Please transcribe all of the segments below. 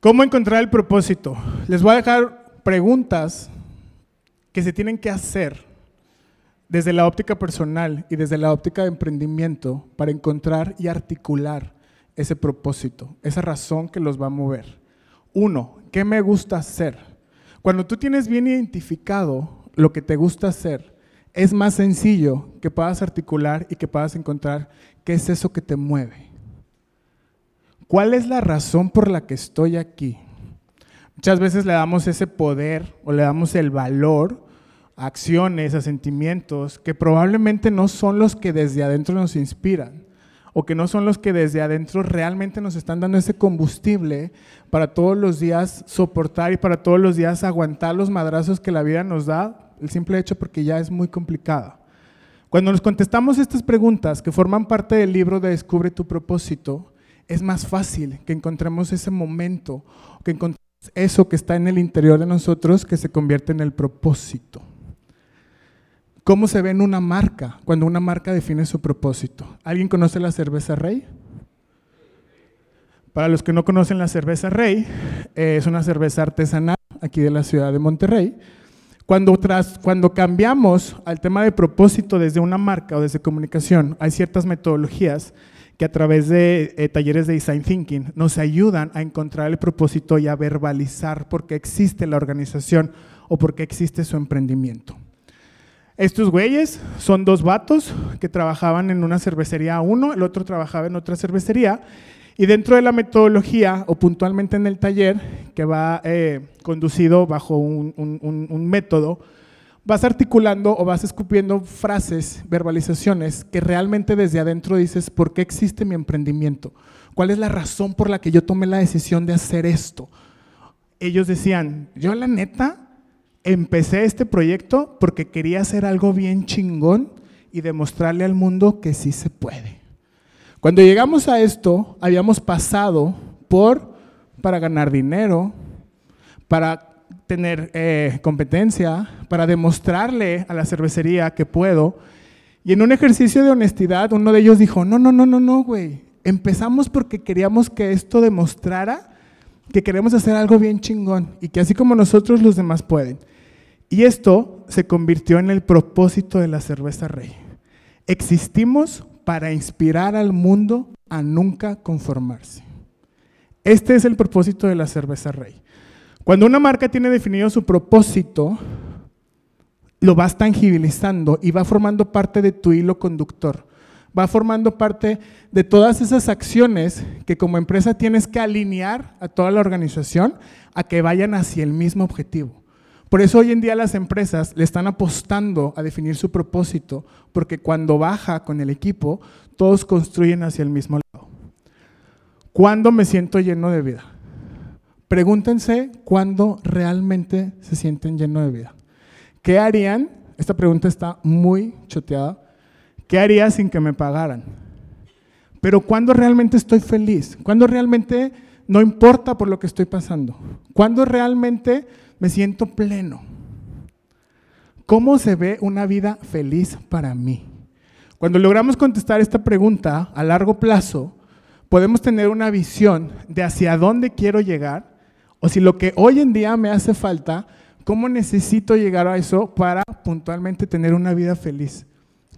¿Cómo encontrar el propósito? Les voy a dejar preguntas que se tienen que hacer desde la óptica personal y desde la óptica de emprendimiento para encontrar y articular ese propósito, esa razón que los va a mover. Uno, ¿qué me gusta hacer? Cuando tú tienes bien identificado lo que te gusta hacer, es más sencillo que puedas articular y que puedas encontrar qué es eso que te mueve. ¿Cuál es la razón por la que estoy aquí? Muchas veces le damos ese poder o le damos el valor a acciones, a sentimientos que probablemente no son los que desde adentro nos inspiran o que no son los que desde adentro realmente nos están dando ese combustible para todos los días soportar y para todos los días aguantar los madrazos que la vida nos da, el simple hecho porque ya es muy complicada. Cuando nos contestamos estas preguntas que forman parte del libro de Descubre tu propósito, es más fácil que encontremos ese momento, que encontremos eso que está en el interior de nosotros que se convierte en el propósito. ¿Cómo se ve en una marca cuando una marca define su propósito? ¿Alguien conoce la cerveza Rey? Para los que no conocen la cerveza Rey, eh, es una cerveza artesanal aquí de la ciudad de Monterrey. Cuando, tras, cuando cambiamos al tema de propósito desde una marca o desde comunicación, hay ciertas metodologías que a través de eh, talleres de design thinking nos ayudan a encontrar el propósito y a verbalizar por qué existe la organización o por qué existe su emprendimiento. Estos güeyes son dos vatos que trabajaban en una cervecería uno, el otro trabajaba en otra cervecería. Y dentro de la metodología, o puntualmente en el taller, que va eh, conducido bajo un, un método, vas articulando o vas escupiendo frases, verbalizaciones, que realmente desde adentro dices, ¿por qué existe mi emprendimiento? ¿Cuál es la razón por la que yo tomé la decisión de hacer esto? Ellos decían, yo la neta, empecé este proyecto porque quería hacer algo bien chingón y demostrarle al mundo que sí se puede. Cuando llegamos a esto, habíamos pasado por para ganar dinero, para tener eh, competencia, para demostrarle a la cervecería que puedo. Y en un ejercicio de honestidad, uno de ellos dijo, no, no, no, no, no, güey. Empezamos porque queríamos que esto demostrara que queremos hacer algo bien chingón y que así como nosotros los demás pueden. Y esto se convirtió en el propósito de la cerveza rey. Existimos para inspirar al mundo a nunca conformarse. Este es el propósito de la cerveza rey. Cuando una marca tiene definido su propósito, lo vas tangibilizando y va formando parte de tu hilo conductor. Va formando parte de todas esas acciones que como empresa tienes que alinear a toda la organización a que vayan hacia el mismo objetivo. Por eso hoy en día las empresas le están apostando a definir su propósito, porque cuando baja con el equipo, todos construyen hacia el mismo lado. ¿Cuándo me siento lleno de vida? Pregúntense cuándo realmente se sienten lleno de vida. ¿Qué harían? Esta pregunta está muy choteada. ¿Qué haría sin que me pagaran? Pero ¿cuándo realmente estoy feliz? ¿Cuándo realmente no importa por lo que estoy pasando? ¿Cuándo realmente me siento pleno. ¿Cómo se ve una vida feliz para mí? Cuando logramos contestar esta pregunta a largo plazo, podemos tener una visión de hacia dónde quiero llegar o si lo que hoy en día me hace falta, cómo necesito llegar a eso para puntualmente tener una vida feliz.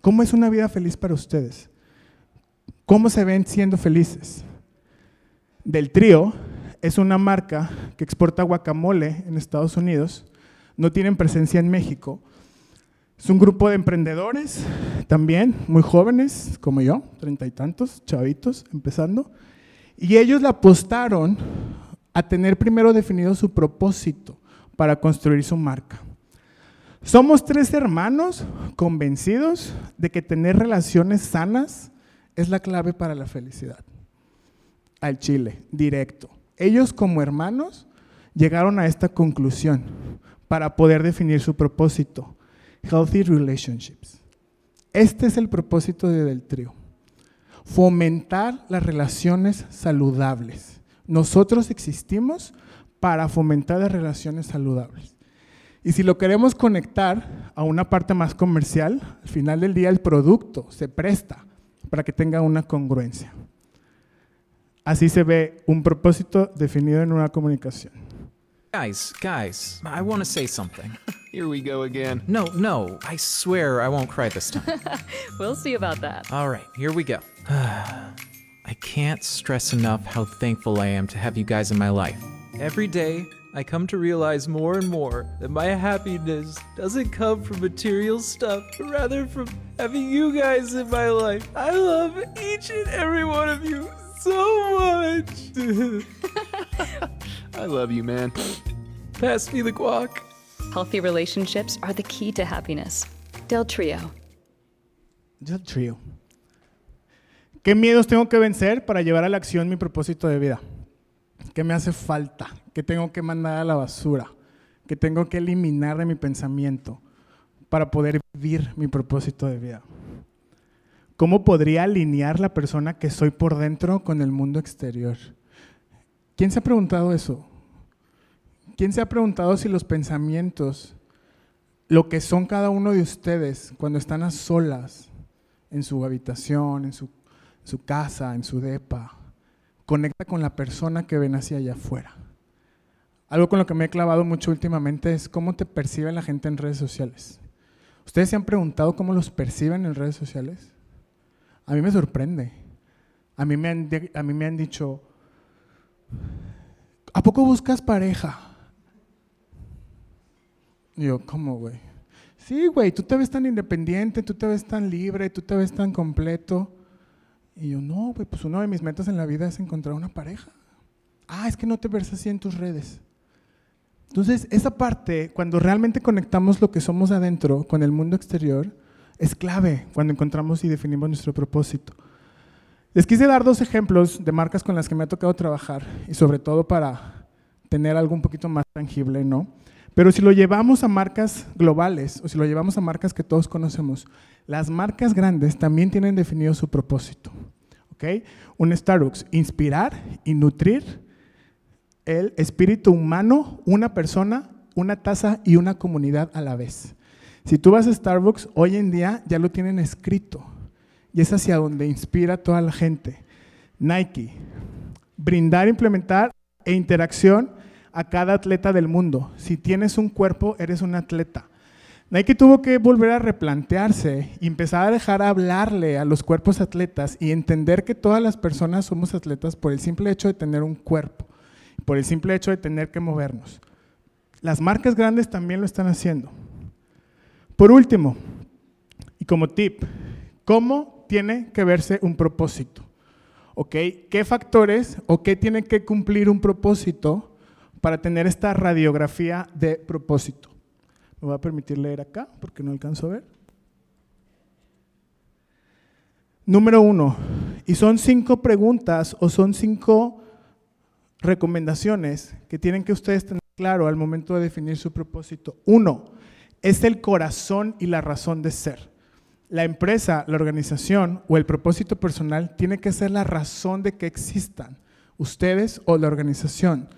¿Cómo es una vida feliz para ustedes? ¿Cómo se ven siendo felices? Del trío, es una marca que exporta guacamole en Estados Unidos, no tienen presencia en México. Es un grupo de emprendedores también, muy jóvenes, como yo, treinta y tantos, chavitos, empezando. Y ellos le apostaron a tener primero definido su propósito para construir su marca. Somos tres hermanos convencidos de que tener relaciones sanas es la clave para la felicidad. Al chile, directo. Ellos como hermanos llegaron a esta conclusión para poder definir su propósito. Healthy Relationships. Este es el propósito de Del Trío. Fomentar las relaciones saludables. Nosotros existimos para fomentar las relaciones saludables. Y si lo queremos conectar a una parte más comercial, al final del día el producto se presta para que tenga una congruencia. Así se ve un propósito definido en una comunicación. Guys, guys, I want to say something. Here we go again. No, no, I swear I won't cry this time. We'll see about that. All right, here we go. I can't stress enough how thankful I am to have you guys in my life. Every day, I come to realize more and more that my happiness doesn't come from material stuff, but rather from having you guys in my life. I love each and every one of you so much. I love you, man. Pass me the guac. Healthy relationships are the key to happiness. Del Trio. Del trio. ¿Qué miedos tengo que vencer para llevar a la acción mi propósito de vida? ¿Qué me hace falta? ¿Qué tengo que mandar a la basura? ¿Qué tengo que eliminar de mi pensamiento para poder vivir mi propósito de vida? ¿Cómo podría alinear la persona que soy por dentro con el mundo exterior? ¿Quién se ha preguntado eso? ¿Quién se ha preguntado si los pensamientos, lo que son cada uno de ustedes cuando están a solas en su habitación, en su, su casa, en su depa, conecta con la persona que ven hacia allá afuera? Algo con lo que me he clavado mucho últimamente es cómo te percibe la gente en redes sociales. ¿Ustedes se han preguntado cómo los perciben en redes sociales? A mí me sorprende. A mí me han, a mí me han dicho, ¿a poco buscas pareja? Yo, ¿cómo, güey? Sí, güey, tú te ves tan independiente, tú te ves tan libre, tú te ves tan completo. Y yo, no, güey, pues una de mis metas en la vida es encontrar una pareja. Ah, es que no te ves así en tus redes. Entonces, esa parte, cuando realmente conectamos lo que somos adentro con el mundo exterior, es clave cuando encontramos y definimos nuestro propósito. Les quise dar dos ejemplos de marcas con las que me ha tocado trabajar y sobre todo para tener algo un poquito más tangible, ¿no? Pero si lo llevamos a marcas globales o si lo llevamos a marcas que todos conocemos, las marcas grandes también tienen definido su propósito. ¿ok? Un Starbucks, inspirar y nutrir el espíritu humano, una persona, una taza y una comunidad a la vez. Si tú vas a Starbucks, hoy en día ya lo tienen escrito y es hacia donde inspira toda la gente. Nike, brindar, implementar e interacción a cada atleta del mundo. Si tienes un cuerpo, eres un atleta. Nike tuvo que volver a replantearse y empezar a dejar hablarle a los cuerpos atletas y entender que todas las personas somos atletas por el simple hecho de tener un cuerpo, por el simple hecho de tener que movernos. Las marcas grandes también lo están haciendo. Por último, y como tip, ¿cómo tiene que verse un propósito? ¿Ok? ¿Qué factores o qué tiene que cumplir un propósito para tener esta radiografía de propósito? Me voy a permitir leer acá porque no alcanzo a ver. Número uno, y son cinco preguntas o son cinco recomendaciones que tienen que ustedes tener claro al momento de definir su propósito. Uno, es el corazón y la razón de ser. La empresa, la organización o el propósito personal tiene que ser la razón de que existan, ustedes o la organización.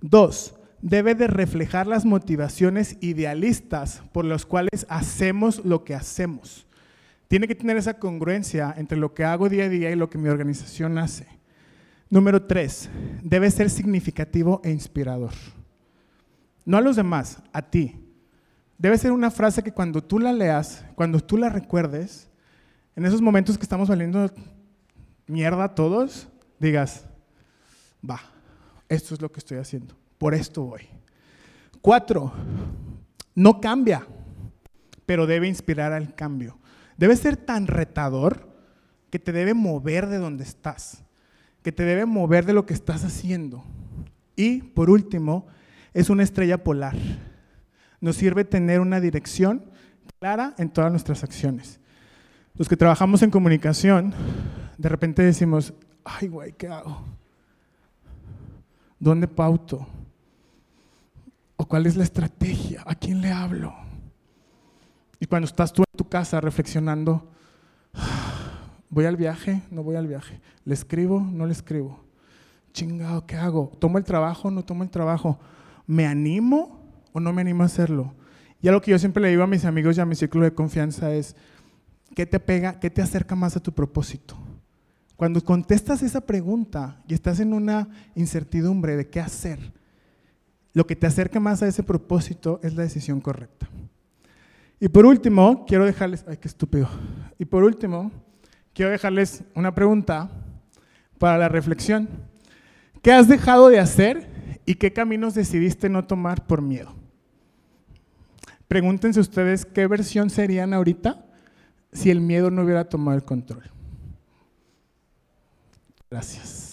Dos, debe de reflejar las motivaciones idealistas por las cuales hacemos lo que hacemos. Tiene que tener esa congruencia entre lo que hago día a día y lo que mi organización hace. Número tres, debe ser significativo e inspirador. No a los demás, a ti. Debe ser una frase que cuando tú la leas, cuando tú la recuerdes, en esos momentos que estamos valiendo mierda todos, digas, va, esto es lo que estoy haciendo, por esto voy. Cuatro, no cambia, pero debe inspirar al cambio. Debe ser tan retador que te debe mover de donde estás, que te debe mover de lo que estás haciendo. Y por último, es una estrella polar. Nos sirve tener una dirección clara en todas nuestras acciones. Los que trabajamos en comunicación, de repente decimos, ay, güey, ¿qué hago? ¿Dónde pauto? ¿O cuál es la estrategia? ¿A quién le hablo? Y cuando estás tú en tu casa reflexionando, ¿voy al viaje? No voy al viaje. ¿Le escribo? No le escribo. Chingado, ¿qué hago? ¿Tomo el trabajo? No tomo el trabajo. ¿Me animo o no me animo a hacerlo? Y algo que yo siempre le digo a mis amigos y a mi círculo de confianza es, ¿qué te pega, qué te acerca más a tu propósito? Cuando contestas esa pregunta y estás en una incertidumbre de qué hacer, lo que te acerca más a ese propósito es la decisión correcta. Y por último, quiero dejarles, ay, qué estúpido. Y por último, quiero dejarles una pregunta para la reflexión. ¿Qué has dejado de hacer y qué caminos decidiste no tomar por miedo? Pregúntense ustedes qué versión serían ahorita si el miedo no hubiera tomado el control. Gracias.